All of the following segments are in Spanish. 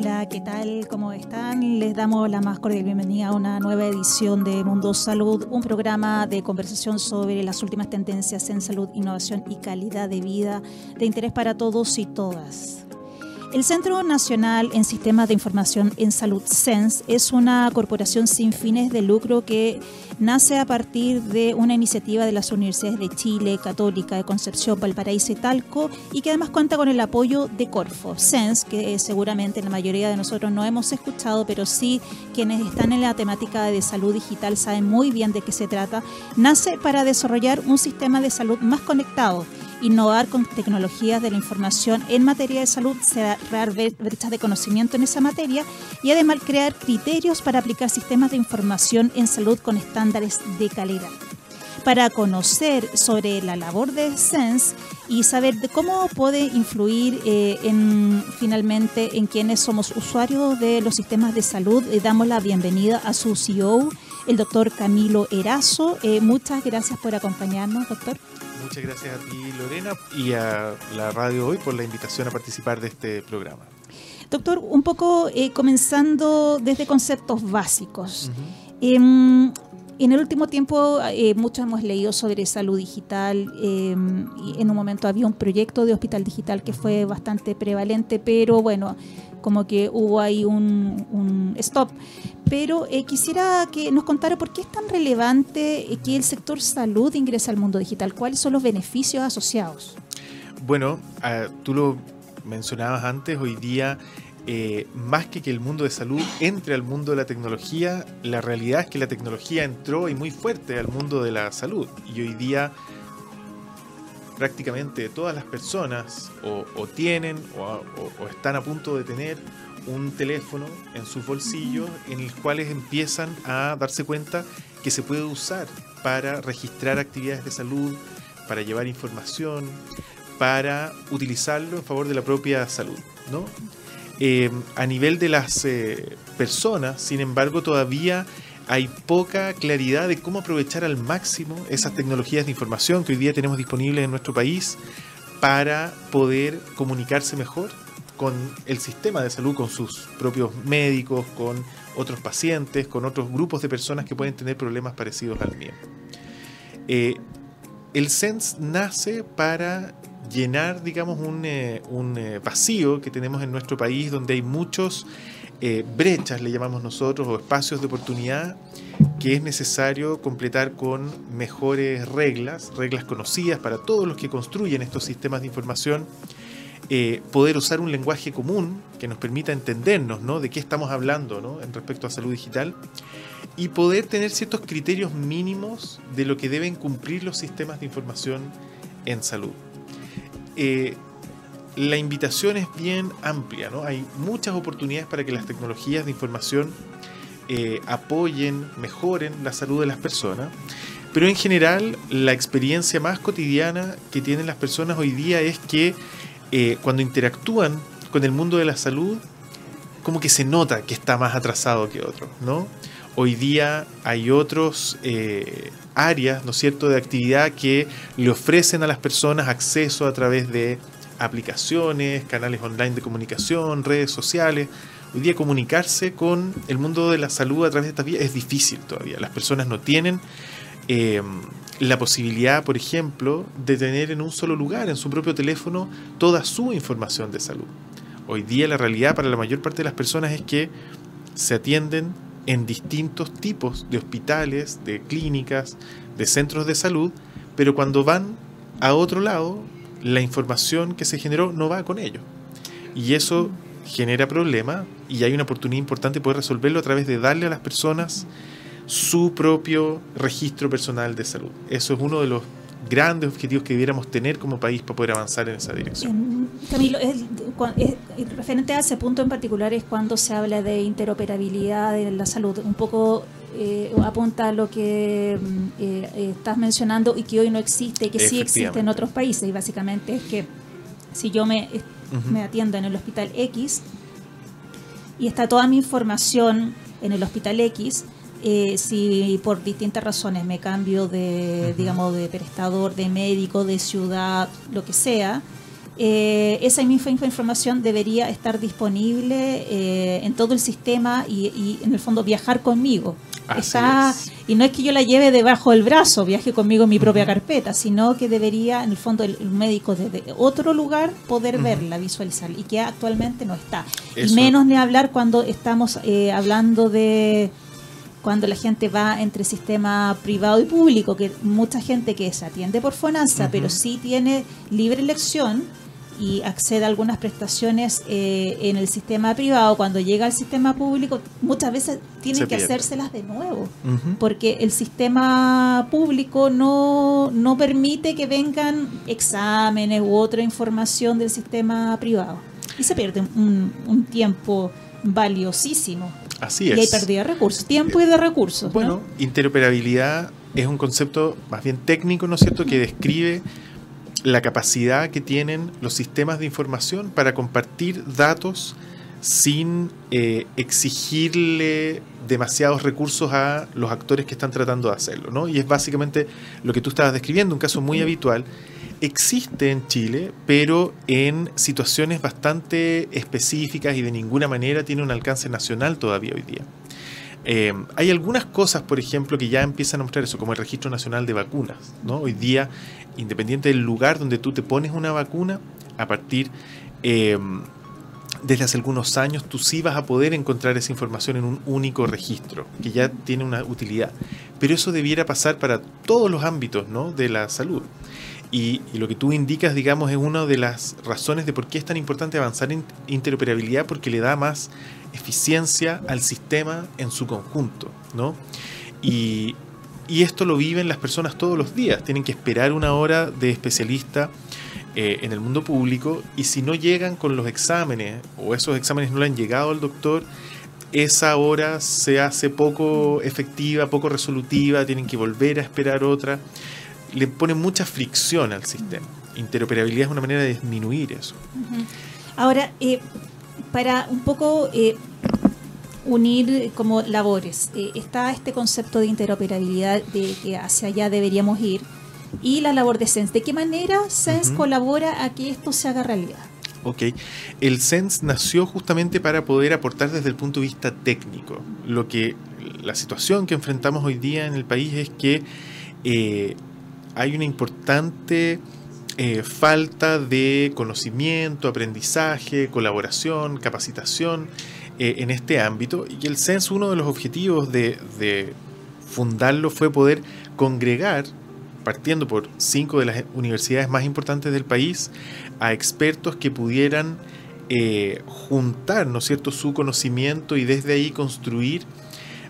Hola, ¿qué tal? ¿Cómo están? Les damos la más cordial bienvenida a una nueva edición de Mundo Salud, un programa de conversación sobre las últimas tendencias en salud, innovación y calidad de vida de interés para todos y todas. El Centro Nacional en Sistemas de Información en Salud, SENS, es una corporación sin fines de lucro que nace a partir de una iniciativa de las universidades de Chile, Católica, de Concepción, Valparaíso y Talco, y que además cuenta con el apoyo de Corfo. SENS, que seguramente la mayoría de nosotros no hemos escuchado, pero sí quienes están en la temática de salud digital saben muy bien de qué se trata, nace para desarrollar un sistema de salud más conectado innovar con tecnologías de la información en materia de salud, cerrar brechas de conocimiento en esa materia y además crear criterios para aplicar sistemas de información en salud con estándares de calidad. Para conocer sobre la labor de Sense y saber de cómo puede influir eh, en, finalmente en quienes somos usuarios de los sistemas de salud, eh, damos la bienvenida a su CEO, el doctor Camilo Erazo. Eh, muchas gracias por acompañarnos, doctor. Muchas gracias a ti, Lorena, y a la radio hoy por la invitación a participar de este programa. Doctor, un poco eh, comenzando desde conceptos básicos. Em, en el último tiempo, eh, muchos hemos leído sobre salud digital. Em, en un momento había un proyecto de hospital digital que fue bastante prevalente, pero bueno, como que hubo ahí un, stop. Pero eh, quisiera que nos contara por qué es tan relevante eh, que el sector salud ingrese al mundo digital. ¿Cuáles son los beneficios asociados? Bueno, ah, tú lo mencionabas antes, hoy día eh, más que que el mundo de salud entre al mundo de la tecnología, la realidad es que la tecnología entró y muy fuerte al mundo de la salud. Y hoy día prácticamente todas las personas o, tienen o, están a punto de tener un teléfono en sus bolsillos en el cuales empiezan a darse cuenta que se puede usar para registrar actividades de salud, para llevar información, para utilizarlo en favor de la propia salud. ¿no? Eh, a nivel de las eh, personas, sin embargo, todavía hay poca claridad de cómo aprovechar al máximo esas tecnologías de información que hoy día tenemos disponibles en nuestro país para poder comunicarse mejor con el sistema de salud, con sus propios médicos, con otros pacientes, con otros grupos de personas que pueden tener problemas parecidos al mío. Eh, el SENS nace para llenar, digamos, un, eh, eh, vacío que tenemos en nuestro país donde hay muchos eh, brechas, le llamamos nosotros, o espacios de oportunidad que es necesario completar con mejores reglas, reglas conocidas para todos los que construyen estos sistemas de información, eh, poder usar un lenguaje común que nos permita entendernos ¿no? de qué estamos hablando ¿no? en respecto a salud digital y poder tener ciertos criterios mínimos de lo que deben cumplir los sistemas de información en salud. Eh, la invitación es bien amplia, ¿no? Hay muchas oportunidades para que las tecnologías de información eh, apoyen, mejoren la salud de las personas, pero en general la experiencia más cotidiana que tienen las personas hoy día es que eh, cuando interactúan con el mundo de la salud, como que se nota que está más atrasado que otros, ¿no? Hoy día hay otros eh, áreas, ¿no cierto?, de actividad que le ofrecen a las personas acceso a través de aplicaciones, canales online de comunicación, redes sociales. Hoy día comunicarse con el mundo de la salud a través de estas vías es difícil todavía. Las personas no tienen eh, la posibilidad, por ejemplo, de tener en un solo lugar, en su propio teléfono, toda su información de salud. Hoy día la realidad para la mayor parte de las personas es que se atienden en distintos tipos de hospitales, de clínicas, de centros de salud, pero cuando van a otro lado la información que se generó no va con ello. Y eso genera problemas y hay una oportunidad importante de poder resolverlo a través de darle a las personas su propio registro personal de salud. Eso es uno de los grandes objetivos que debiéramos tener como país para poder avanzar en esa dirección. Camilo, referente a ese punto en particular es cuando se habla de interoperabilidad de la salud. Un poco eh, apunta a lo que mm, eh, eh, estás mencionando y que hoy no existe, que sí existe en otros países. Y básicamente es que si yo me, me atiendo en el hospital X y está toda mi información en el hospital X, si por distintas razones me cambio de, digamos, de prestador, de médico, de ciudad, lo que sea, eh, esa misma información debería estar disponible eh, en todo el sistema y, en el fondo viajar conmigo. Y no es que yo la lleve debajo del brazo, viaje conmigo en mi propia carpeta, sino que debería, en el fondo, el, médico desde otro lugar poder verla, visualizar, y que actualmente no está. Y menos ni hablar cuando estamos eh, hablando de cuando la gente va entre sistema privado y público, que mucha gente que se atiende por FONASA, pero sí tiene libre elección y accede a algunas prestaciones eh, en el sistema privado, cuando llega al sistema público, muchas veces tienen que hacérselas de nuevo, porque el sistema público no, no permite que vengan exámenes u otra información del sistema privado. Y se pierde un, un tiempo valiosísimo. Así es. Y hay pérdida de recursos, tiempo y de recursos. Bueno, interoperabilidad es un concepto más bien técnico, ¿no es cierto?, que describe la capacidad que tienen los sistemas de información para compartir datos sin eh, exigirle demasiados recursos a los actores que están tratando de hacerlo. ¿no? Y es básicamente lo que tú estabas describiendo, un caso muy habitual. Existe en Chile, pero en situaciones bastante específicas y de ninguna manera tiene un alcance nacional todavía hoy día. Eh, hay algunas cosas, por ejemplo, que ya empiezan a mostrar eso, como el Registro Nacional de Vacunas. ¿no? Hoy día, independiente del lugar donde tú te pones una vacuna, a partir eh, desde hace algunos años, tú sí vas a poder encontrar esa información en un único registro, que ya tiene una utilidad. Pero eso debiera pasar para todos los ámbitos ¿no? de la salud. Y, y, lo que tú indicas, digamos, es una de las razones de por qué es tan importante avanzar en interoperabilidad, porque le da más eficiencia al sistema en su conjunto, ¿no? Y, esto lo viven las personas todos los días, tienen que esperar una hora de especialista eh, en el mundo público y si no llegan con los exámenes o esos exámenes no le han llegado al doctor, esa hora se hace poco efectiva, poco resolutiva, tienen que volver a esperar otra, le pone mucha fricción al sistema. Interoperabilidad es una manera de disminuir eso. Ahora, eh, para un poco eh, unir como labores. Eh, está este concepto de interoperabilidad de que hacia allá deberíamos ir y la labor de SENS. ¿De qué manera SENS colabora a que esto se haga realidad? Ok, el SENS nació justamente para poder aportar desde el punto de vista técnico. Lo que la situación que enfrentamos hoy día en el país es que eh, hay una importante eh, falta de conocimiento, aprendizaje, colaboración, capacitación eh, en este ámbito. Y el CENS, uno de los objetivos de, fundarlo fue poder congregar, partiendo por cinco de las universidades más importantes del país, a expertos que pudieran eh, juntar, ¿no cierto?, su conocimiento y desde ahí construir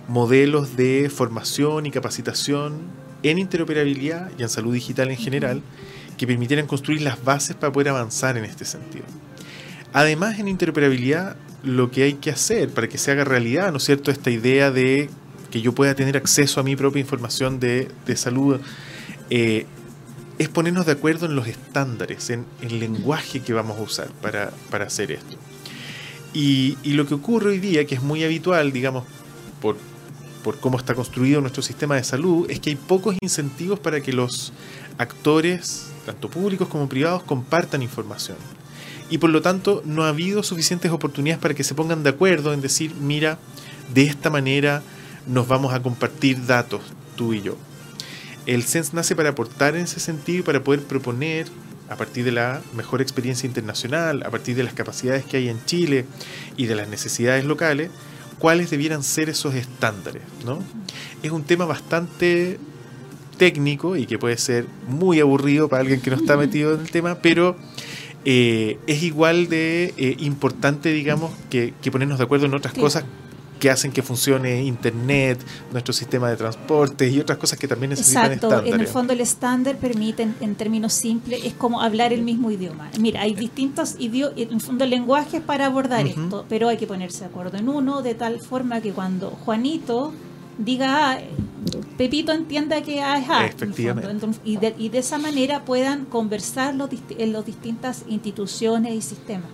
modelos de formación y capacitación en interoperabilidad y en salud digital en general que permitieran construir las bases para poder avanzar en este sentido. Además, en interoperabilidad, lo que hay que hacer para que se haga realidad, ¿no es cierto?, esta idea de que yo pueda tener acceso a mi propia información de, salud, eh, es ponernos de acuerdo en los estándares, en el lenguaje que vamos a usar para, hacer esto. Y, y, lo que ocurre hoy día, que es muy habitual, digamos, por, por cómo está construido nuestro sistema de salud, es que hay pocos incentivos para que los actores tanto públicos como privados, compartan información. Y por lo tanto no ha habido suficientes oportunidades para que se pongan de acuerdo en decir, mira, de esta manera nos vamos a compartir datos, tú y yo. El SENS nace para aportar en ese sentido y para poder proponer, a partir de la mejor experiencia internacional, a partir de las capacidades que hay en Chile y de las necesidades locales, cuáles debieran ser esos estándares. ¿no? Es un tema bastante técnico y que puede ser muy aburrido para alguien que no está metido en el tema, pero eh, es igual de eh, importante, digamos, que, ponernos de acuerdo en otras cosas que hacen que funcione Internet, nuestro sistema de transporte y otras cosas que también necesitan Exacto, en el fondo el estándar permite, en, términos simples, es como hablar el mismo idioma. Mira, hay distintos idiomas, en el fondo lenguajes para abordar esto, pero hay que ponerse de acuerdo en uno de tal forma que cuando Juanito diga ah, Pepito entienda que ah, es A. Efectivamente. y, de, esa manera puedan conversar en las distintas instituciones y sistemas.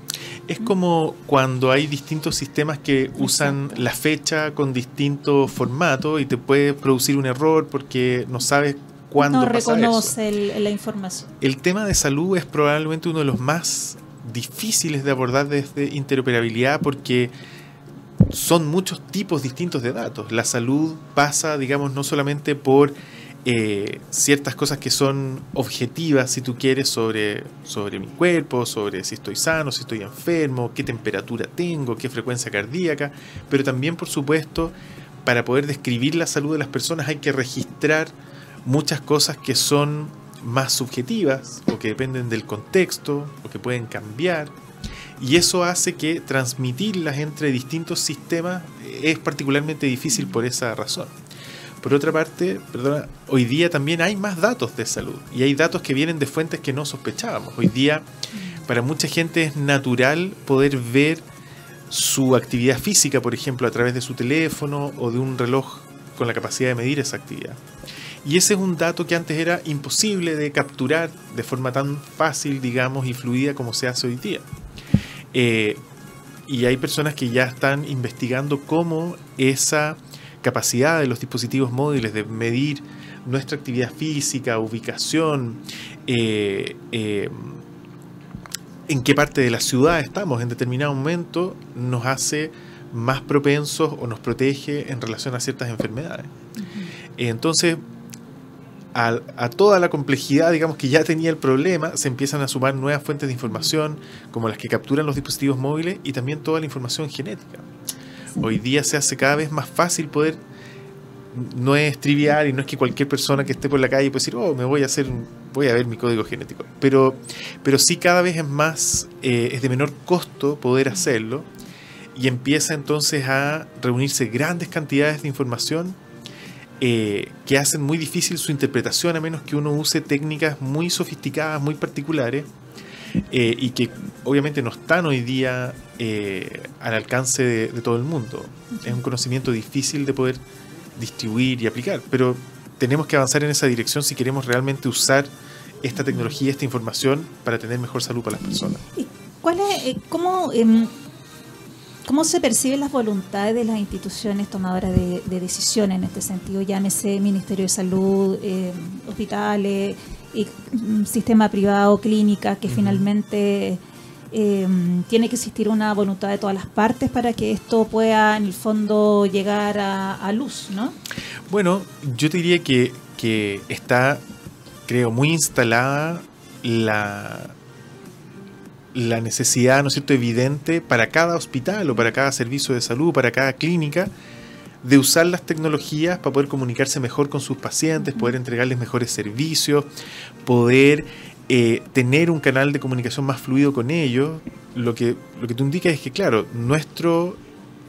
Es como cuando hay distintos sistemas que usan la fecha con distintos formatos y te puede producir un error porque no sabes cuándo no pasa reconoce la información. El tema de salud es probablemente uno de los más difíciles de abordar desde interoperabilidad porque son muchos tipos distintos de datos. La salud pasa, digamos, no solamente por eh, ciertas cosas que son objetivas, si tú quieres, sobre, sobre mi cuerpo, sobre si estoy sano, si estoy enfermo, qué temperatura tengo, qué frecuencia cardíaca, pero también, por supuesto, para poder describir la salud de las personas hay que registrar muchas cosas que son más subjetivas o que dependen del contexto o que pueden cambiar. Y eso hace que transmitirlas entre distintos sistemas es particularmente difícil por esa razón. Por otra parte, perdona, hoy día también hay más datos de salud y hay datos que vienen de fuentes que no sospechábamos. Hoy día para mucha gente es natural poder ver su actividad física, por ejemplo, a través de su teléfono o de un reloj con la capacidad de medir esa actividad. Y ese es un dato que antes era imposible de capturar de forma tan fácil, digamos, y fluida como se hace hoy día. Eh, y hay personas que ya están investigando cómo esa capacidad de los dispositivos móviles de medir nuestra actividad física, ubicación, eh, eh, en qué parte de la ciudad estamos en determinado momento, nos hace más propensos o nos protege en relación a ciertas enfermedades. Entonces, a, toda la complejidad, digamos, que ya tenía el problema, se empiezan a sumar nuevas fuentes de información, como las que capturan los dispositivos móviles y también toda la información genética. Hoy día se hace cada vez más fácil poder, no es trivial y no es que cualquier persona que esté por la calle pueda decir, oh, me voy a hacer, voy a ver mi código genético. Pero, pero sí cada vez es más, eh, es de menor costo poder hacerlo y empieza entonces a reunirse grandes cantidades de información eh, que hacen muy difícil su interpretación a menos que uno use técnicas muy sofisticadas, muy particulares eh, y que obviamente no están hoy día eh, al alcance de, todo el mundo. Es un conocimiento difícil de poder distribuir y aplicar, pero tenemos que avanzar en esa dirección si queremos realmente usar esta tecnología, esta información para tener mejor salud para las personas. ¿Cuál es, cómo, em, ¿Cómo se perciben las voluntades de las instituciones tomadoras de, decisiones en este sentido? Llámese Ministerio de Salud, eh, hospitales, y, mm, sistema privado, clínica, que finalmente eh, tiene que existir una voluntad de todas las partes para que esto pueda, en el fondo, llegar a, luz, ¿no? Bueno, yo te diría que, que está, creo, muy instalada la la necesidad, ¿no es cierto?, evidente para cada hospital o para cada servicio de salud, para cada clínica, de usar las tecnologías para poder comunicarse mejor con sus pacientes, poder entregarles mejores servicios, poder eh, tener un canal de comunicación más fluido con ellos. Lo que, lo que tú indicas es que, claro, nuestro,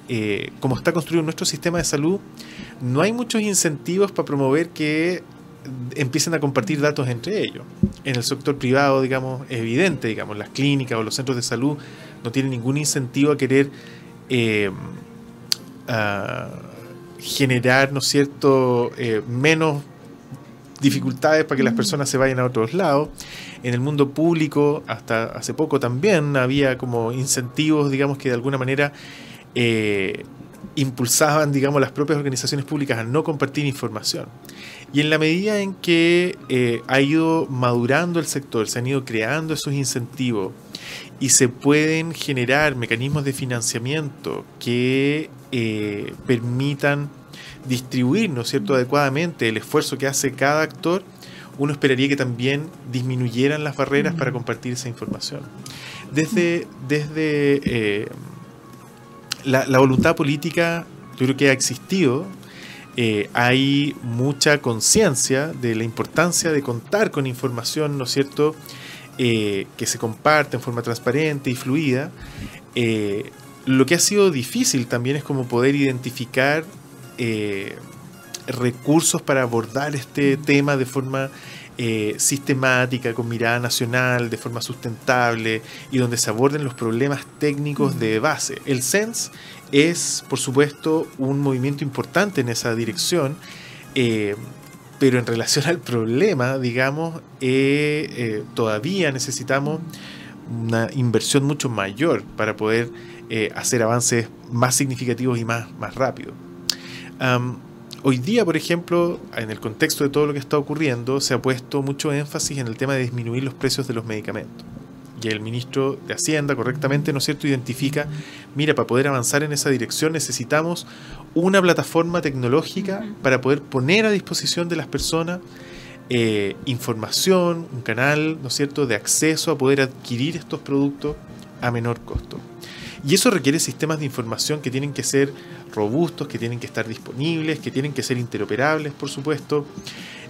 eh, como está construido nuestro sistema de salud, no hay muchos incentivos para promover que empiecen a compartir datos entre ellos. En el sector privado, digamos, es evidente, digamos, las clínicas o los centros de salud no tienen ningún incentivo a querer eh, generar, ¿no cierto?, menos dificultades para que las personas se vayan a otros lados. En el mundo público, hasta hace poco también había como incentivos, digamos, que de alguna manera eh, impulsaban, digamos, las propias organizaciones públicas a no compartir información. Y en la medida en que eh, ha ido madurando el sector, se han ido creando esos incentivos y se pueden generar mecanismos de financiamiento que eh, permitan distribuir, ¿no es cierto?, adecuadamente el esfuerzo que hace cada actor, uno esperaría que también disminuyeran las barreras para compartir esa información. Desde, desde eh, la, la, voluntad política, yo creo que ha existido, eh, hay mucha conciencia de la importancia de contar con información, ¿no es cierto?, eh, que se comparte en forma transparente y fluida. Lo que ha sido difícil también es como poder identificar recursos para abordar este tema de forma sistemática, con mirada nacional, de forma sustentable y donde se aborden los problemas técnicos de base. El SENS es, por supuesto, un movimiento importante en esa dirección, eh, pero en relación al problema, digamos, eh, eh, todavía necesitamos una inversión mucho mayor para poder hacer avances más significativos y más, más rápidos. hoy día, por ejemplo, en el contexto de todo lo que está ocurriendo, se ha puesto mucho énfasis en el tema de disminuir los precios de los medicamentos. Y el ministro de Hacienda correctamente, ¿no es cierto?, identifica, mira, para poder avanzar en esa dirección necesitamos una plataforma tecnológica para poder poner a disposición de las personas eh, información, un canal, ¿no es cierto?, de acceso a poder adquirir estos productos a menor costo. Y eso requiere sistemas de información que tienen que ser robustos, que tienen que estar disponibles, que tienen que ser interoperables, por supuesto.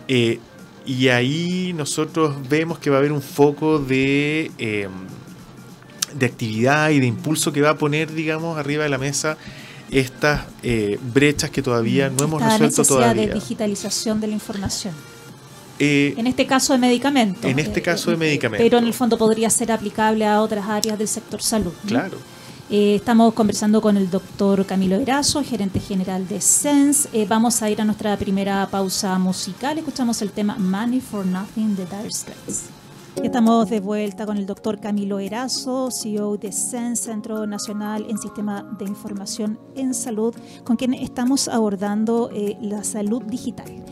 Eh, y ahí nosotros vemos que va a haber un foco de, em, de actividad y de impulso que va a poner, digamos, arriba de la mesa estas eh, brechas que todavía no hemos resuelto todavía. de digitalización de la información. Eh, en este caso de medicamentos. En este caso de medicamentos. Pero en el fondo podría ser aplicable a otras áreas del sector salud. Claro. Eh, estamos conversando con el doctor Camilo Erazo, gerente general de SENS. Eh, vamos a ir a nuestra primera pausa musical. Escuchamos el tema Money for Nothing de Dire Straits. Estamos de vuelta con el doctor Camilo Erazo, CEO de SENS, Centro Nacional en Sistema de Información en Salud, con quien estamos abordando eh, la salud digital.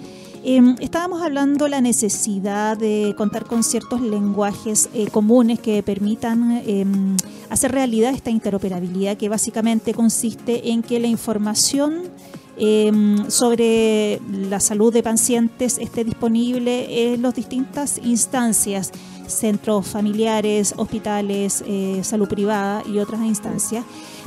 Em, estábamos hablando la necesidad de contar con ciertos lenguajes eh, comunes que permitan em, hacer realidad esta interoperabilidad que básicamente consiste en que la información em, sobre la salud de pacientes esté disponible en las distintas instancias, centros familiares, hospitales, eh, salud privada y otras instancias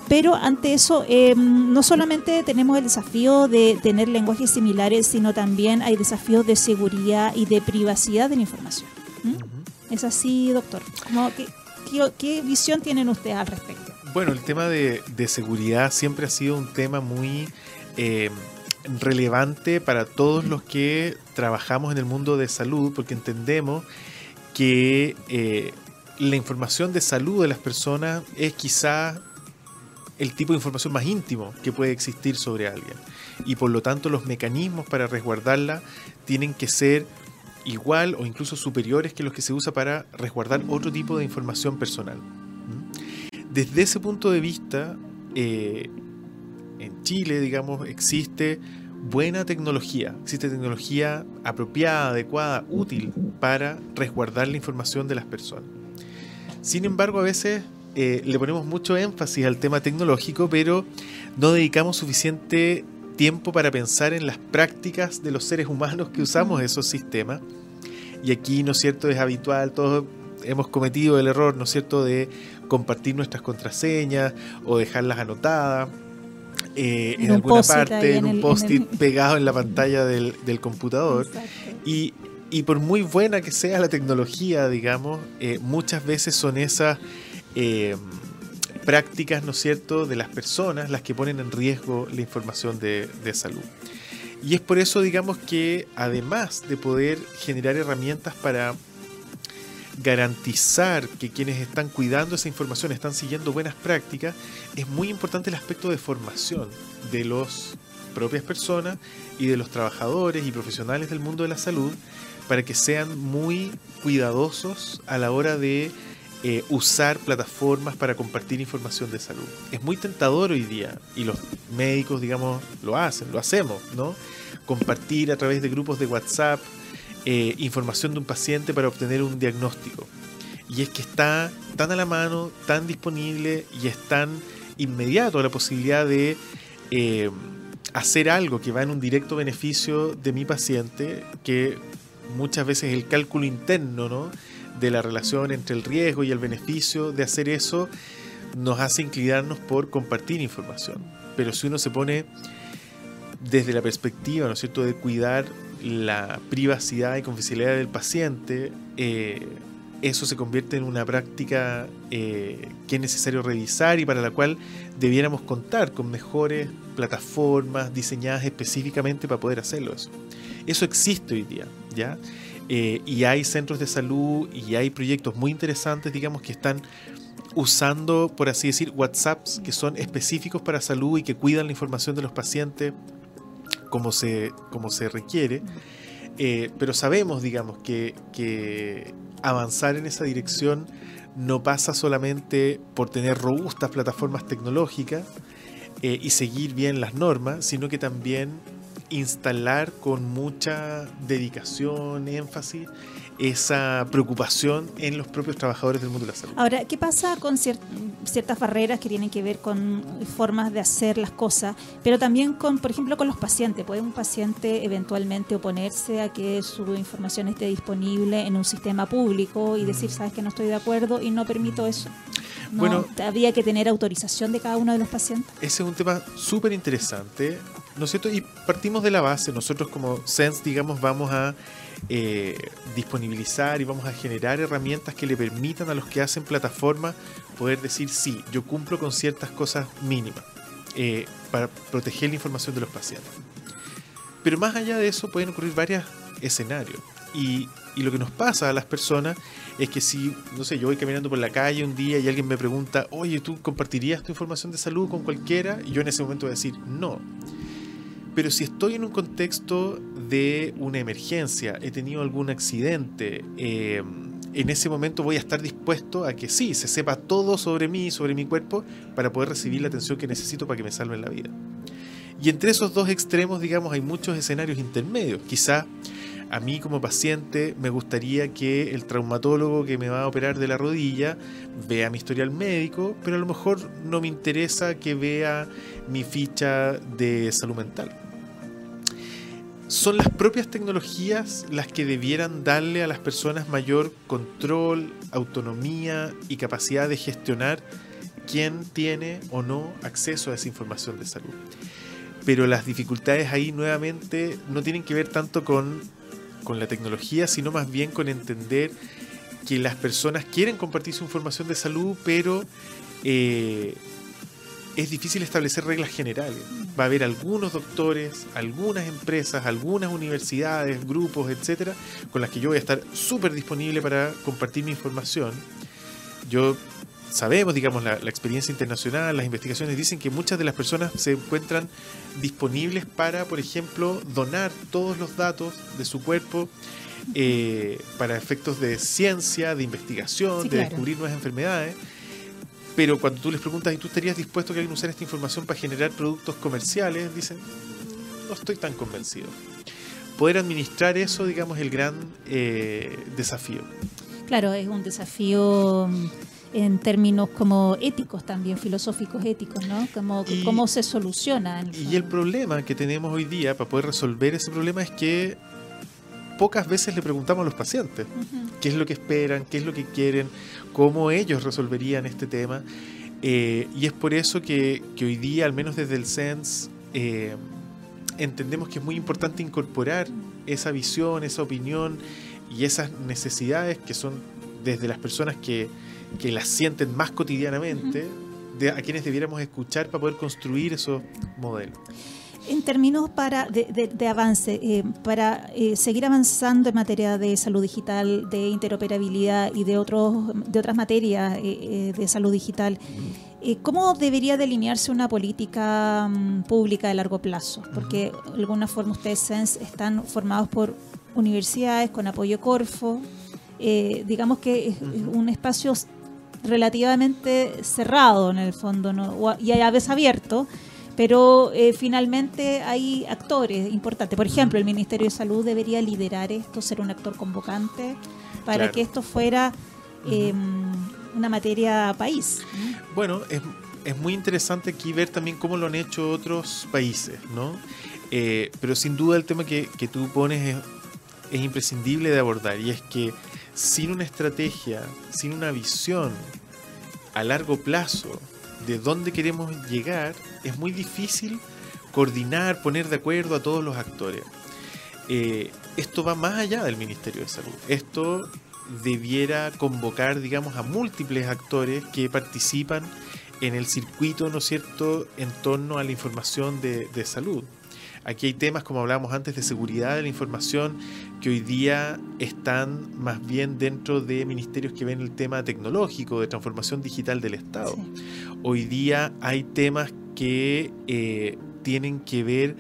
pero ante eso, em, no solamente tenemos el desafío de tener lenguajes similares, sino también hay desafíos de seguridad y de privacidad de la información. ¿Es así, doctor? qué, visión tienen ustedes al respecto? Bueno, el tema de, seguridad siempre ha sido un tema muy em, relevante para todos los que trabajamos en el mundo de salud, porque entendemos que eh, la información de salud de las personas es quizá el tipo de información más íntimo que puede existir sobre alguien. Y por lo tanto los mecanismos para resguardarla tienen que ser igual o incluso superiores que los que se usa para resguardar otro tipo de información personal. ¿Mm? Desde ese punto de vista, eh, en Chile, digamos, existe buena tecnología, existe tecnología apropiada, adecuada, útil para resguardar la información de las personas. Sin embargo, a veces eh, le ponemos mucho énfasis al tema tecnológico, pero no dedicamos suficiente tiempo para pensar en las prácticas de los seres humanos que usamos esos sistemas. Y aquí, ¿no es cierto?, es habitual, todos hemos cometido el error, ¿no es cierto?, de compartir nuestras contraseñas o dejarlas anotadas. Eh, en, alguna parte, en un post-it pegado en la pantalla del, computador. Y, por muy buena que sea la tecnología, digamos, eh, muchas veces son esas eh, prácticas, ¿no es cierto?, de las personas las que ponen en riesgo la información de, salud. Y es por eso, digamos, que además de poder generar herramientas para garantizar que quienes están cuidando esa información están siguiendo buenas prácticas, es muy importante el aspecto de formación de las propias personas y de los trabajadores y profesionales del mundo de la salud para que sean muy cuidadosos a la hora de eh, usar plataformas para compartir información de salud. Es muy tentador hoy día y los médicos, digamos, lo hacen, lo hacemos, ¿no? Compartir a través de grupos de WhatsApp eh, información de un paciente para obtener un diagnóstico. Y es que está tan a la mano, tan disponible y es tan inmediato la posibilidad de eh, hacer algo que va en un directo beneficio de mi paciente que muchas veces el cálculo interno, ¿no? De la relación entre el riesgo y el beneficio de hacer eso nos hace inclinarnos por compartir información. Pero si uno se pone desde la perspectiva, ¿no es cierto?, de cuidar la privacidad y confidencialidad del paciente, eh, eso se convierte en una práctica eh, que es necesario revisar y para la cual debiéramos contar con mejores plataformas diseñadas específicamente para poder hacerlo eso. Eso existe hoy día, ¿ya? Eh, y hay centros de salud y hay proyectos muy interesantes, digamos, que están usando, por así decir, WhatsApps que son específicos para salud y que cuidan la información de los pacientes como se, como se requiere. Eh, pero sabemos, digamos, que, que avanzar en esa dirección no pasa solamente por tener robustas plataformas tecnológicas eh, y seguir bien las normas, sino que también instalar con mucha dedicación, énfasis, esa preocupación en los propios trabajadores del mundo de la salud. Ahora, ¿qué pasa con ciertas barreras que tienen que ver con formas de hacer las cosas, pero también con, por ejemplo, con los pacientes? ¿Puede un paciente eventualmente oponerse a que su información esté disponible en un sistema público y decir, sabes que no estoy de acuerdo y no permito eso? bueno, había que tener autorización de cada uno de los pacientes. Ese es un tema súper interesante, ¿no es cierto? Y partimos de la base, nosotros como SENS, digamos, vamos a eh, disponibilizar y vamos a generar herramientas que le permitan a los que hacen plataforma poder decir, sí, yo cumplo con ciertas cosas mínimas eh, para proteger la información de los pacientes. Pero más allá de eso pueden ocurrir varios escenarios. Y, y lo que nos pasa a las personas es que si, no sé, yo voy caminando por la calle un día y alguien me pregunta, oye, ¿tú compartirías tu información de salud con cualquiera? Y yo en ese momento voy a decir, no. Pero si estoy en un contexto de una emergencia, he tenido algún accidente, eh, en ese momento voy a estar dispuesto a que sí, se sepa todo sobre mí, sobre mi cuerpo, para poder recibir la atención que necesito para que me salven la vida. Y entre esos dos extremos, digamos, hay muchos escenarios intermedios. Quizá a mí como paciente me gustaría que el traumatólogo que me va a operar de la rodilla vea mi historial médico, pero a lo mejor no me interesa que vea mi ficha de salud mental. Son las propias tecnologías las que debieran darle a las personas mayor control, autonomía y capacidad de gestionar quién tiene o no acceso a esa información de salud. Pero las dificultades ahí nuevamente no tienen que ver tanto con con la tecnología, sino más bien con entender que las personas quieren compartir su información de salud, pero eh, es difícil establecer reglas generales. Va a haber algunos doctores, algunas empresas, algunas universidades, grupos, etcétera, con las que yo voy a estar súper disponible para compartir mi información. Yo sabemos, digamos, la, experiencia internacional, las investigaciones dicen que muchas de las personas se encuentran disponibles para, por ejemplo, donar todos los datos de su cuerpo eh, para efectos de ciencia, de investigación, de descubrir nuevas enfermedades. Pero cuando tú les preguntas, ¿y tú estarías dispuesto a que alguien usara esta información para generar productos comerciales? Dicen, no estoy tan convencido. Poder administrar eso, digamos, es el gran eh, desafío. Claro, es un desafío en términos como éticos también, filosóficos éticos, ¿no? Como, ¿Cómo se soluciona? y el problema que tenemos hoy día para poder resolver ese problema es que pocas veces le preguntamos a los pacientes qué es lo que esperan, qué es lo que quieren, cómo ellos resolverían este tema. Eh, y es por eso que, hoy día, al menos desde el SENS, eh, entendemos que es muy importante incorporar esa visión, esa opinión y esas necesidades que son desde las personas que, que las sienten más cotidianamente, de, a quienes debiéramos escuchar para poder construir esos modelos. En términos para de, avance, eh, para eh, seguir avanzando en materia de salud digital, de interoperabilidad y de, otros, de otras materias eh, de salud digital, ¿cómo debería delinearse una política mm, pública de largo plazo? Porque de alguna forma ustedes están formados por universidades con apoyo Corfo, digamos que es un espacio relativamente cerrado en el fondo, ¿no? y a veces abierto, pero eh, finalmente hay actores importantes. Por ejemplo, el Ministerio de Salud debería liderar esto, ser un actor convocante, para que esto fuera em, una materia país. Bueno, es, es, muy interesante aquí ver también cómo lo han hecho otros países, ¿no? Eh, pero sin duda el tema que, que tú pones es, es imprescindible de abordar y es que sin una estrategia, sin una visión a largo plazo de dónde queremos llegar, es muy difícil coordinar, poner de acuerdo a todos los actores. Eh, esto va más allá del Ministerio de Salud. Esto debiera convocar, digamos, a múltiples actores que participan en el circuito, ¿no es cierto?, en torno a la información de, de salud. Aquí hay temas, como hablábamos antes, de seguridad de la información que hoy día están más bien dentro de ministerios que ven el tema tecnológico, de transformación digital del Estado. Hoy día hay temas que eh, tienen que ver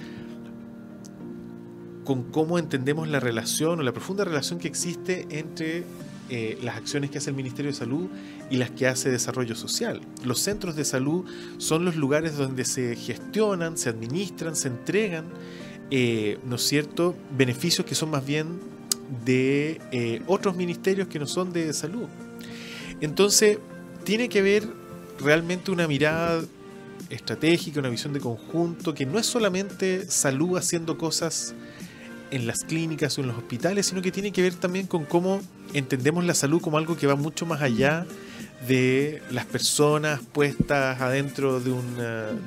con cómo entendemos la relación o la profunda relación que existe entre eh, las acciones que hace el Ministerio de Salud y las que hace Desarrollo Social. Los centros de salud son los lugares donde se gestionan, se administran, se entregan eh, ¿no es cierto?, beneficios que son más bien de otros ministerios que no son de salud. Entonces, tiene que haber realmente una mirada estratégica, una visión de conjunto, que no es solamente salud haciendo cosas en las clínicas o en los hospitales, sino que tiene que ver también con cómo entendemos la salud como algo que va mucho más allá de las personas puestas adentro de un,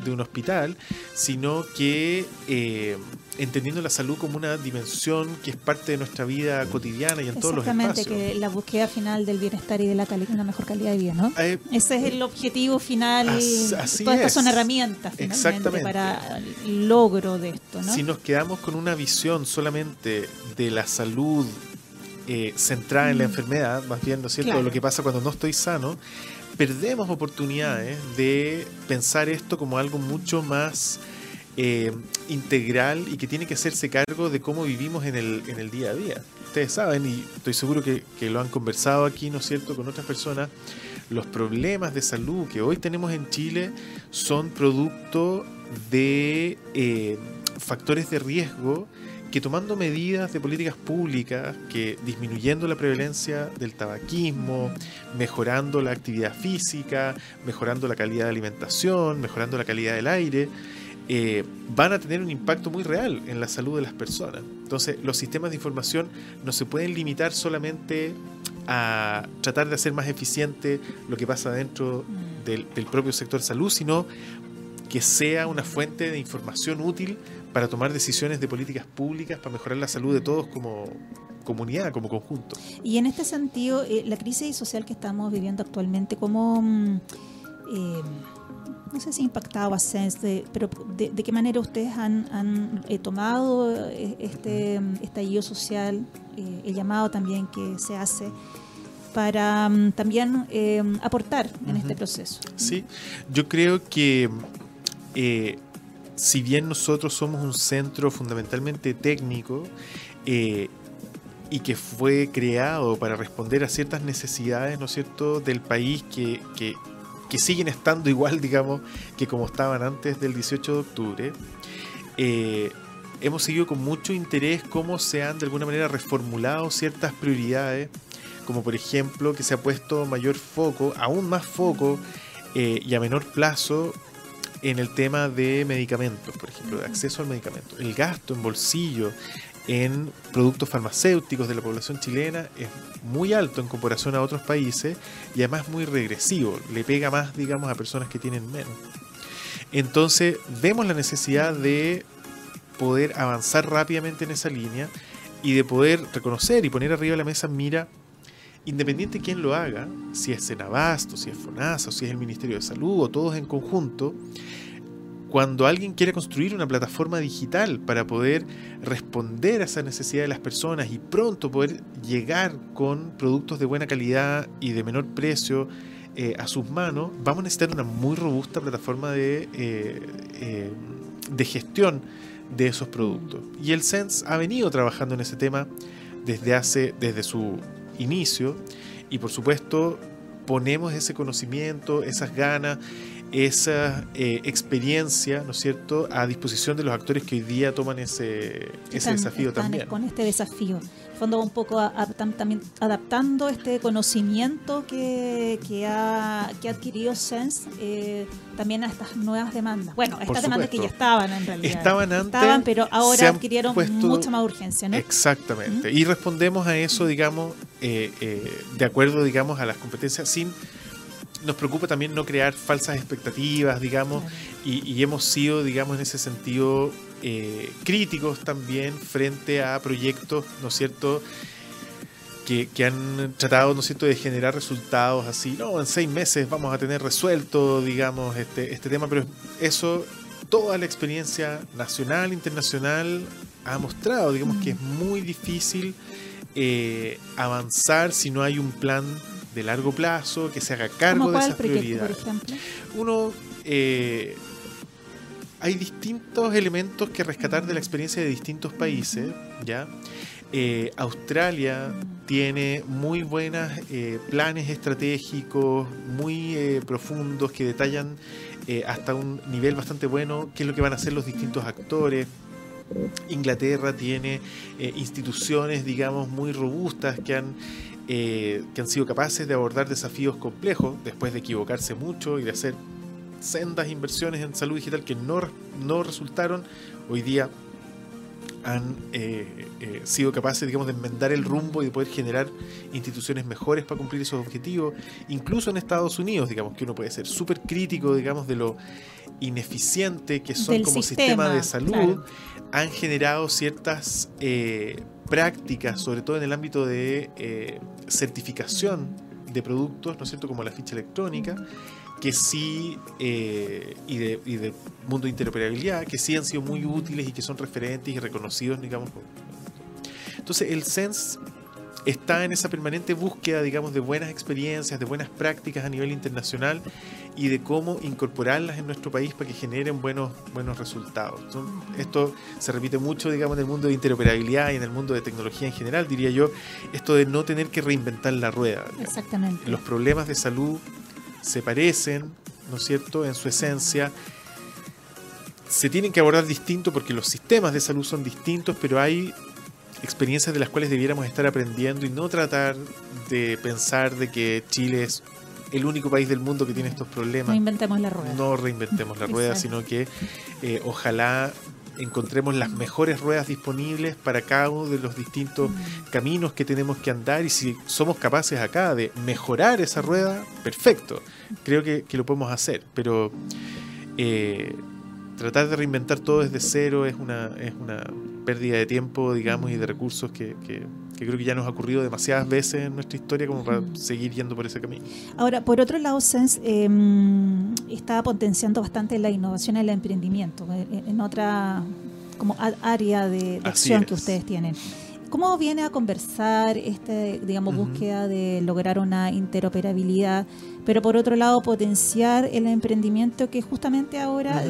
de un hospital, sino que eh, entendiendo la salud como una dimensión que es parte de nuestra vida cotidiana y en todos los espacios. Exactamente, que la búsqueda final del bienestar y de la una mejor calidad de vida, ¿no? Eh, Ese es el objetivo final. Así, Todas estas son herramientas finalmente para el logro de esto, ¿no? Si nos quedamos con una visión solamente de la salud eh, centrada en la mm. enfermedad, más bien, ¿no es cierto?, lo que pasa cuando no estoy sano, perdemos oportunidades de pensar esto como algo mucho más eh, integral y que tiene que hacerse cargo de cómo vivimos en el, en el día a día. Ustedes saben, y estoy seguro que, lo han conversado aquí, ¿no cierto?, con otras personas, los problemas de salud que hoy tenemos en Chile son producto de eh, factores de riesgo que tomando medidas de políticas públicas, que disminuyendo la prevalencia del tabaquismo, mejorando la actividad física, mejorando la calidad de alimentación, mejorando la calidad del aire, eh, van a tener un impacto muy real en la salud de las personas. Entonces, los sistemas de información no se pueden limitar solamente a tratar de hacer más eficiente lo que pasa dentro mm. del, del propio sector salud, sino que sea una fuente de información útil para tomar decisiones de políticas públicas para mejorar la salud de todos como comunidad, como conjunto. Y en este sentido, eh, la crisis social que estamos viviendo actualmente, ¿cómo, mm, eh, no sé si ha impactado a Sense, pero de, qué manera ustedes han, eh, tomado este mm, estallido social, el llamado también que se hace? para mm, también aportar en este proceso. Sí, yo creo que si bien nosotros somos un centro fundamentalmente técnico eh, y que fue creado para responder a ciertas necesidades, ¿no es cierto?, del país que, que, siguen estando igual, digamos, que como estaban antes del 18 de octubre, eh, hemos seguido con mucho interés cómo se han de alguna manera reformulado ciertas prioridades, como por ejemplo que se ha puesto mayor foco, aún más foco eh, y a menor plazo en el tema de medicamentos, por ejemplo, de acceso al medicamento. El gasto en bolsillo en productos farmacéuticos de la población chilena es muy alto en comparación a otros países y además muy regresivo, le pega más, digamos, a personas que tienen menos. Entonces, vemos la necesidad de poder avanzar rápidamente en esa línea y de poder reconocer y poner arriba de la mesa, mira, independiente de quién lo haga, si es Senabasto, si es FONASA, o si es el Ministerio de Salud, o todos en conjunto, cuando alguien quiere construir una plataforma digital para poder responder a esa necesidad de las personas y pronto poder llegar con productos de buena calidad y de menor precio eh, a sus manos, vamos a necesitar una muy robusta plataforma de, eh, eh, de gestión de esos productos. Y el Sense ha venido trabajando en ese tema desde hace, desde su inicio y por supuesto ponemos ese conocimiento, esas ganas, esa eh, experiencia, ¿no es cierto?, a disposición de los actores que hoy día toman ese, ese desafío también. Con este desafío fondo un poco también adaptando este conocimiento que, que, ha, que ha adquirido Sense eh, también a estas nuevas demandas. Bueno, estas demandas que ya estaban en realidad. Estaban antes. Estaban, pero ahora adquirieron mucha más urgencia, ¿no? Exactamente. Y respondemos a eso, digamos, eh, eh, de acuerdo, digamos, a las competencias sin nos preocupa también no crear falsas expectativas, digamos, y, y, hemos sido, digamos, en ese sentido eh, críticos también frente a proyectos, ¿no es cierto?, que, que, han tratado, ¿no es cierto?, de generar resultados así, no, en seis meses vamos a tener resuelto, digamos, este, este tema, pero eso, toda la experiencia nacional, internacional, ha mostrado, digamos, que es muy difícil eh, avanzar si no hay un plan de largo plazo que se haga cargo de esas prioridades. Por ejemplo? Uno, eh, hay distintos elementos que rescatar de la experiencia de distintos países, ¿ya? Eh, Australia tiene muy buenos eh, planes estratégicos, muy eh, profundos, que detallan hasta un nivel bastante bueno qué es lo que van a hacer los distintos actores. Inglaterra tiene instituciones, digamos, muy robustas que han, eh, que han sido capaces de abordar desafíos complejos después de equivocarse mucho y de hacer sendas inversiones en salud digital que no, no resultaron. Hoy día han eh, eh, sido capaces, digamos, de enmendar el rumbo y de poder generar instituciones mejores para cumplir esos objetivos. Incluso en Estados Unidos, digamos, que uno puede ser súper crítico, digamos, de lo ineficiente que son como sistema, de salud, han generado ciertas eh, prácticas, sobre todo en el ámbito de certificación de productos, ¿no es cierto?, como la ficha electrónica que sí, eh, y, de, y de mundo de interoperabilidad, que sí han sido muy útiles y que son referentes y reconocidos, digamos. Entonces, el SENS está en esa permanente búsqueda, digamos, de buenas experiencias, de buenas prácticas a nivel internacional y de cómo incorporarlas en nuestro país para que generen buenos, buenos resultados. Esto se repite mucho, digamos, en el mundo de interoperabilidad y en el mundo de tecnología en general, diría yo, esto de no tener que reinventar la rueda. Exactamente. Los problemas de salud se parecen, ¿no es cierto?, en su esencia. Se tienen que abordar distinto porque los sistemas de salud son distintos, pero hay experiencias de las cuales debiéramos estar aprendiendo y no tratar de pensar de que Chile es el único país del mundo que tiene estos problemas. No inventemos la rueda. No reinventemos la rueda, sino que eh, ojalá encontremos las mejores ruedas disponibles para cada uno de los distintos mm. caminos que tenemos que andar y si somos capaces acá de mejorar esa rueda, perfecto, creo que, lo podemos hacer, pero eh, tratar de reinventar todo desde cero es una, es una pérdida de tiempo, digamos, y de recursos que, creo que ya nos ha ocurrido demasiadas veces en nuestra historia como para seguir yendo por ese camino. Ahora, por otro lado, Sense em, está potenciando bastante la innovación y el emprendimiento en, otra como área de, acción que ustedes tienen. ¿Cómo viene a conversar esta, digamos, búsqueda de lograr una interoperabilidad, pero por otro lado potenciar el emprendimiento que justamente ahora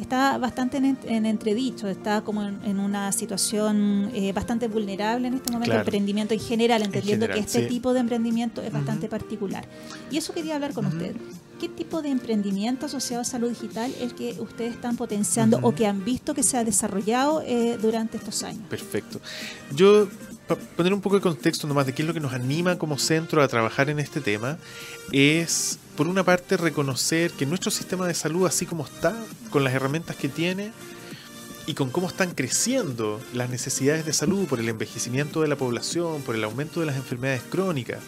está bastante en, entredicho, está como en, una situación eh, bastante vulnerable en este momento, el emprendimiento en general, entendiendo que este tipo de emprendimiento es bastante particular. Y eso quería hablar con usted. ¿Qué tipo de emprendimiento asociado a salud digital es el que ustedes están potenciando o que han visto que se ha desarrollado eh, durante estos años? Perfecto. Yo para poner un poco de contexto nomás de qué es lo que nos anima como centro a trabajar en este tema, es por una parte reconocer que nuestro sistema de salud, así como está, con las herramientas que tiene y con cómo están creciendo las necesidades de salud por el envejecimiento de la población, por el aumento de las enfermedades crónicas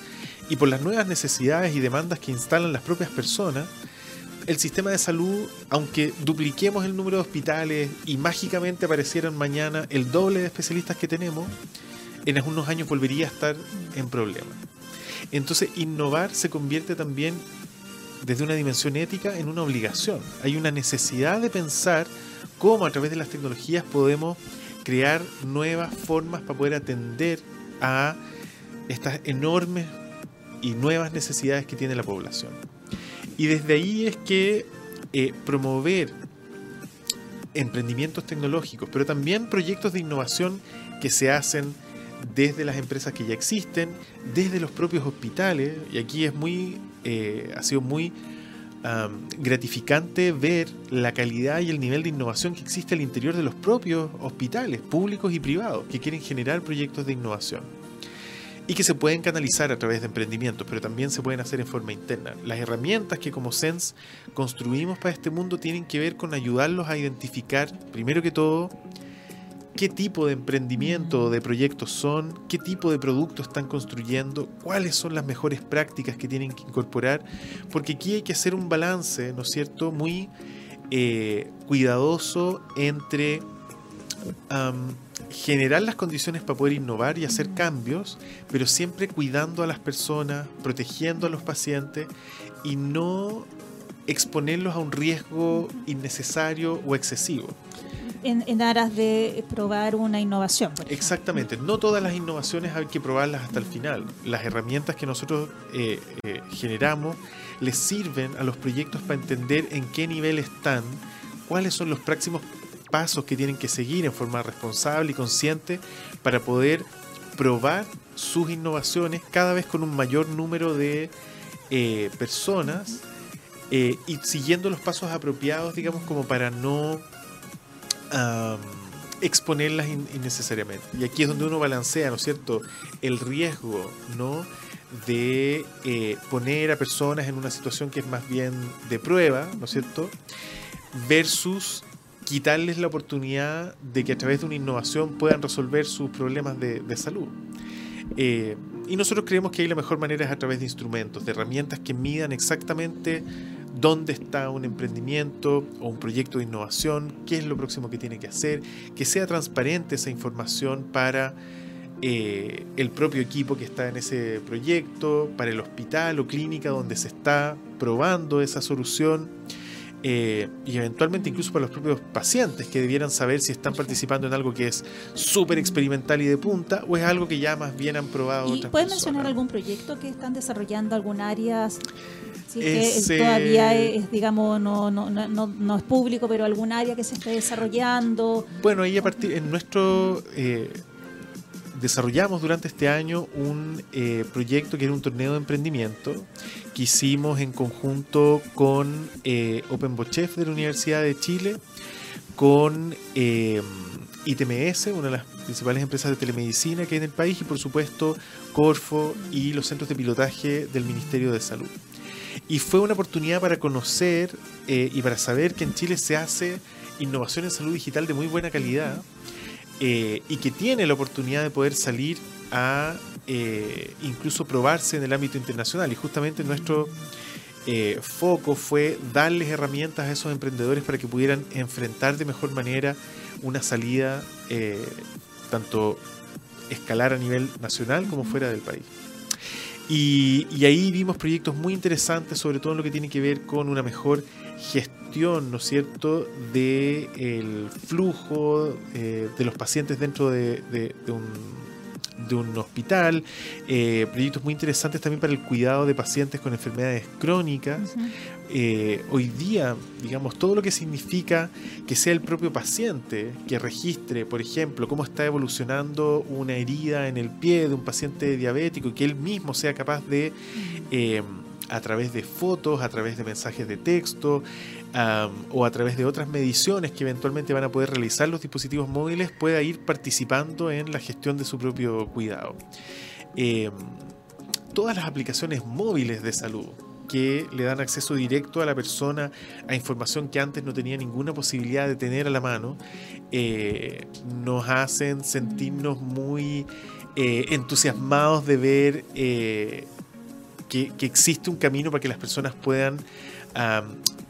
y por las nuevas necesidades y demandas que instalan las propias personas, el sistema de salud, aunque dupliquemos el número de hospitales y mágicamente aparecieran mañana el doble de especialistas que tenemos, en algunos años volvería a estar en problemas. Entonces, innovar se convierte también desde una dimensión ética en una obligación. Hay una necesidad de pensar cómo a través de las tecnologías podemos crear nuevas formas para poder atender a estas enormes y nuevas necesidades que tiene la población. Y desde ahí es que eh, promover emprendimientos tecnológicos, pero también proyectos de innovación que se hacen desde las empresas que ya existen, desde los propios hospitales, y aquí es muy, eh, ha sido muy gratificante ver la calidad y el nivel de innovación que existe al interior de los propios hospitales, públicos y privados, que quieren generar proyectos de innovación y que se pueden canalizar a través de emprendimientos, pero también se pueden hacer en forma interna. Las herramientas que como SENS construimos para este mundo tienen que ver con ayudarlos a identificar, primero que todo, qué tipo de emprendimiento o de proyectos son, qué tipo de producto están construyendo, cuáles son las mejores prácticas que tienen que incorporar, porque aquí hay que hacer un balance, ¿no es cierto?, muy eh, cuidadoso entre generar las condiciones para poder innovar y hacer cambios, pero siempre cuidando a las personas, protegiendo a los pacientes y no exponerlos a un riesgo innecesario o excesivo en, aras de probar una innovación. Exactamente, no todas las innovaciones hay que probarlas hasta el final. Las herramientas que nosotros eh, eh, generamos les sirven a los proyectos para entender en qué nivel están, cuáles son los próximos pasos que tienen que seguir en forma responsable y consciente para poder probar sus innovaciones cada vez con un mayor número de eh, personas y siguiendo los pasos apropiados, digamos, como para no exponerlas innecesariamente. Y aquí es donde uno balancea, ¿no es cierto?, el riesgo, ¿no? de eh, poner a personas en una situación que es más bien de prueba, ¿no es cierto? Versus quitarles la oportunidad de que a través de una innovación puedan resolver sus problemas de, salud. Eh, y nosotros creemos que ahí la mejor manera es a través de instrumentos, de herramientas que midan exactamente dónde está un emprendimiento o un proyecto de innovación, qué es lo próximo que tiene que hacer, que sea transparente esa información para eh, el propio equipo que está en ese proyecto, para el hospital o clínica donde se está probando esa solución. Eh, y eventualmente incluso para los propios pacientes que debieran saber si están participando en algo que es súper experimental y de punta o es algo que ya más bien han probado. ¿Y puedes mencionar algún proyecto que están desarrollando, algún área? Que todavía es, digamos, no, no, no, no, es público, pero algún área que se esté desarrollando. Bueno, ahí a partir, en nuestro, eh, desarrollamos durante este año un eh, proyecto que era un torneo de emprendimiento que hicimos en conjunto con eh, OpenBochef de la Universidad de Chile, con eh, ITMS, una de las principales empresas de telemedicina que hay en el país, y por supuesto Corfo y los centros de pilotaje del Ministerio de Salud. Y fue una oportunidad para conocer y para saber que en Chile se hace innovación en salud digital de muy buena calidad eh, y que tiene la oportunidad de poder salir a eh, incluso probarse en el ámbito internacional. Y justamente nuestro eh, foco fue darles herramientas a esos emprendedores para que pudieran enfrentar de mejor manera una salida, tanto escalar a nivel nacional como fuera del país. Y, y, ahí vimos proyectos muy interesantes, sobre todo en lo que tiene que ver con una mejor gestión, ¿no es cierto?, del el flujo eh, de los pacientes dentro de, un, de un, hospital, eh, proyectos muy interesantes también para el cuidado de pacientes con enfermedades crónicas. Eh, hoy día, digamos, todo lo que significa que sea el propio paciente que registre, por ejemplo, cómo está evolucionando una herida en el pie de un paciente diabético y que él mismo sea capaz de a través de fotos, a través de mensajes de texto o a través de otras mediciones que eventualmente van a poder realizar los dispositivos móviles, pueda ir participando en la gestión de su propio cuidado. Em, todas las aplicaciones móviles de salud que le dan acceso directo a la persona a información que antes no tenía ninguna posibilidad de tener a la mano, eh, nos hacen sentirnos muy eh, entusiasmados de ver eh, que, existe un camino para que las personas puedan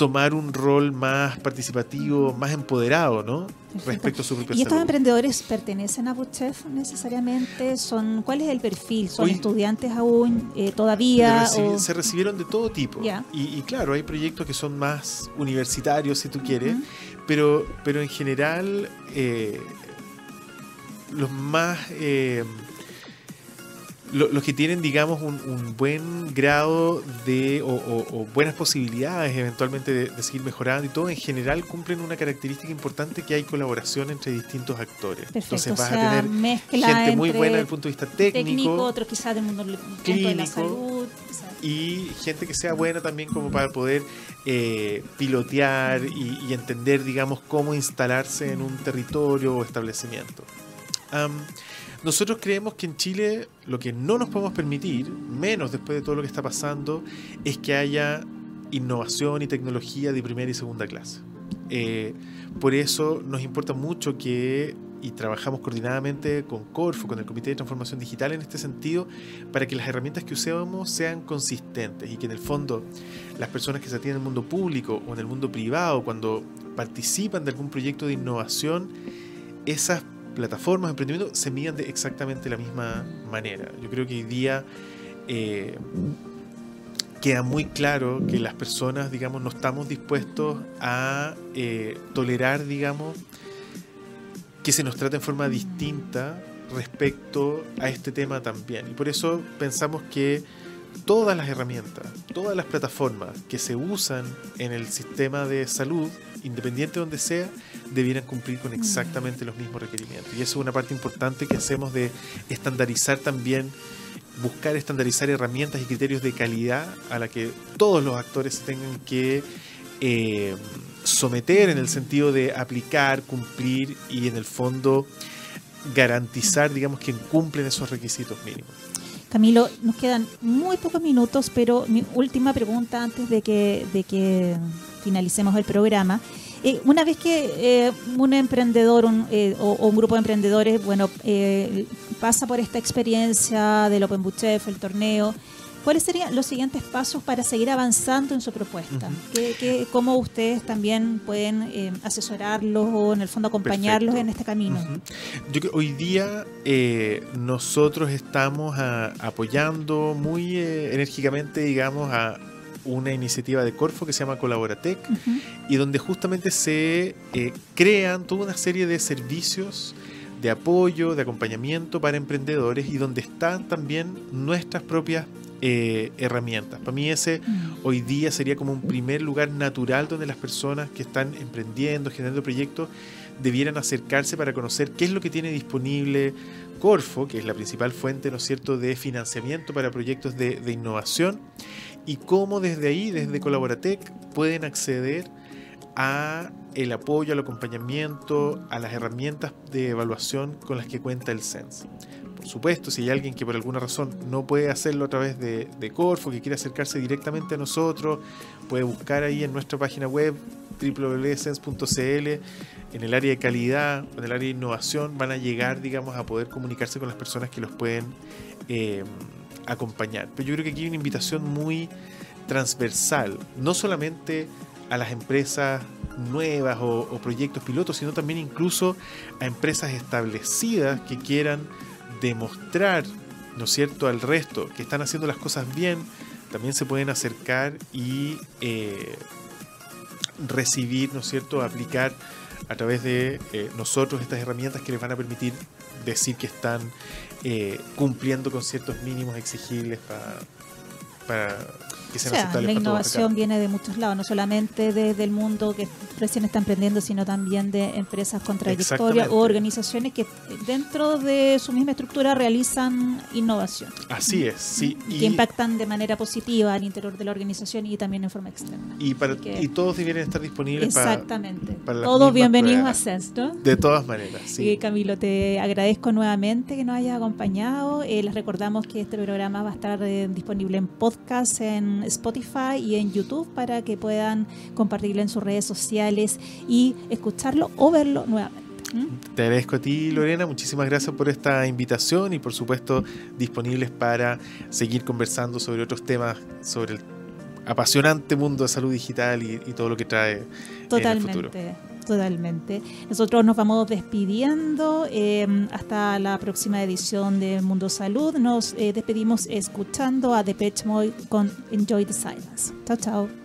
tomar un rol más participativo, más empoderado, ¿no? Respecto a su propia ¿Y estos emprendedores pertenecen a Bootchef necesariamente? ¿Son, ¿Cuál es el perfil? ¿Son estudiantes aún eh, todavía? Se recibieron de todo tipo. Y, claro, hay proyectos que son más universitarios, si tú quieres, pero, pero en general eh, los más... Eh, los que tienen, digamos, un, buen grado de, o, buenas posibilidades eventualmente de, seguir mejorando y todo, en general cumplen una característica importante que hay colaboración entre distintos actores. Entonces vas a tener gente muy buena desde el punto de vista técnico, otros quizás del mundo, de la salud. Y gente que sea buena también como para poder eh, pilotear y, entender, digamos, cómo instalarse en un territorio o establecimiento. Nosotros creemos que en Chile lo que no nos podemos permitir, menos después de todo lo que está pasando, es que haya innovación y tecnología de primera y segunda clase. Eh, por eso nos importa mucho que, y trabajamos coordinadamente con Corfo, con el Comité de Transformación Digital en este sentido, para que las herramientas que usemos sean consistentes y que en el fondo las personas que se atienden en el mundo público o en el mundo privado, cuando participan de algún proyecto de innovación, esas plataformas, emprendimiento, se miden de exactamente la misma manera. Yo creo que hoy día eh, queda muy claro que las personas, digamos, no estamos dispuestos a eh, tolerar, digamos, que se nos trate en forma distinta respecto a este tema también. Y por eso pensamos que todas las herramientas, todas las plataformas que se usan en el sistema de salud, independiente de donde sea, debieran cumplir con exactamente los mismos requerimientos. Y eso es una parte importante que hacemos de estandarizar también, buscar estandarizar herramientas y criterios de calidad a la que todos los actores tengan que eh, someter en el sentido de aplicar, cumplir y en el fondo garantizar, digamos, que cumplen esos requisitos mínimos. Camilo, nos quedan muy pocos minutos, pero mi última pregunta antes de que, de que finalicemos el programa. Eh, una vez que eh, un emprendedor eh, o, un grupo de emprendedores, bueno, pasa por esta experiencia del Open Chef, el torneo, ¿Cuáles serían los siguientes pasos para seguir avanzando en su propuesta? cómo ustedes también pueden eh, asesorarlos o en el fondo acompañarlos en este camino? Yo hoy día eh, nosotros estamos ah, apoyando muy eh, enérgicamente, digamos, a una iniciativa de Corfo que se llama Colaboratec y donde justamente se crean toda una serie de servicios de apoyo, de acompañamiento para emprendedores y donde están también nuestras propias eh, herramientas. Para mí ese mm. hoy día sería como un primer lugar natural donde las personas que están emprendiendo, generando proyectos, debieran acercarse para conocer qué es lo que tiene disponible Corfo, que es la principal fuente, ¿no es cierto?, de financiamiento para proyectos de, de innovación y cómo desde ahí, desde Colaboratec, pueden acceder a el apoyo, al acompañamiento, a las herramientas de evaluación con las que cuenta el CENS. Por supuesto, si hay alguien que por alguna razón no puede hacerlo a través de, Corfo, que quiere acercarse directamente a nosotros, puede buscar ahí en nuestra página web www.sense.cl en el área de calidad, en el área de innovación, van a llegar, digamos, a poder comunicarse con las personas que los pueden eh, acompañar. Pero yo creo que aquí hay una invitación muy transversal, no solamente a las empresas nuevas o, proyectos pilotos, sino también incluso a empresas establecidas que quieran demostrar, ¿no es cierto?, al resto que están haciendo las cosas bien, también se pueden acercar y eh, recibir, ¿no es cierto?, aplicar a través de eh, nosotros estas herramientas que les van a permitir decir que están eh, cumpliendo con ciertos mínimos exigibles para, para la innovación viene de muchos lados, no solamente desde el mundo que recién está emprendiendo, sino también de empresas con trayectoria o organizaciones que dentro de su misma estructura realizan innovación. Así es, sí. Y, que impactan de manera positiva al interior de la organización y también en forma externa. Y, para, y todos deberían estar disponibles exactamente. para, todos bienvenidos a CES, De todas maneras, sí. Camilo, te agradezco nuevamente que nos hayas acompañado. Eh, les recordamos que este programa va a estar eh, disponible en podcast, en Spotify y en YouTube para que puedan compartirlo en sus redes sociales y escucharlo o verlo nuevamente. Te agradezco a ti, Lorena. Muchísimas gracias por esta invitación y, por supuesto, disponibles para seguir conversando sobre otros temas, sobre el apasionante mundo de salud digital y, todo lo que trae Totalmente. en el futuro. Totalmente. Nosotros nos vamos despidiendo em, hasta la próxima edición de Mundo Salud. Nos eh, despedimos escuchando a Depeche Mode con Enjoy the Silence. Chao, chao.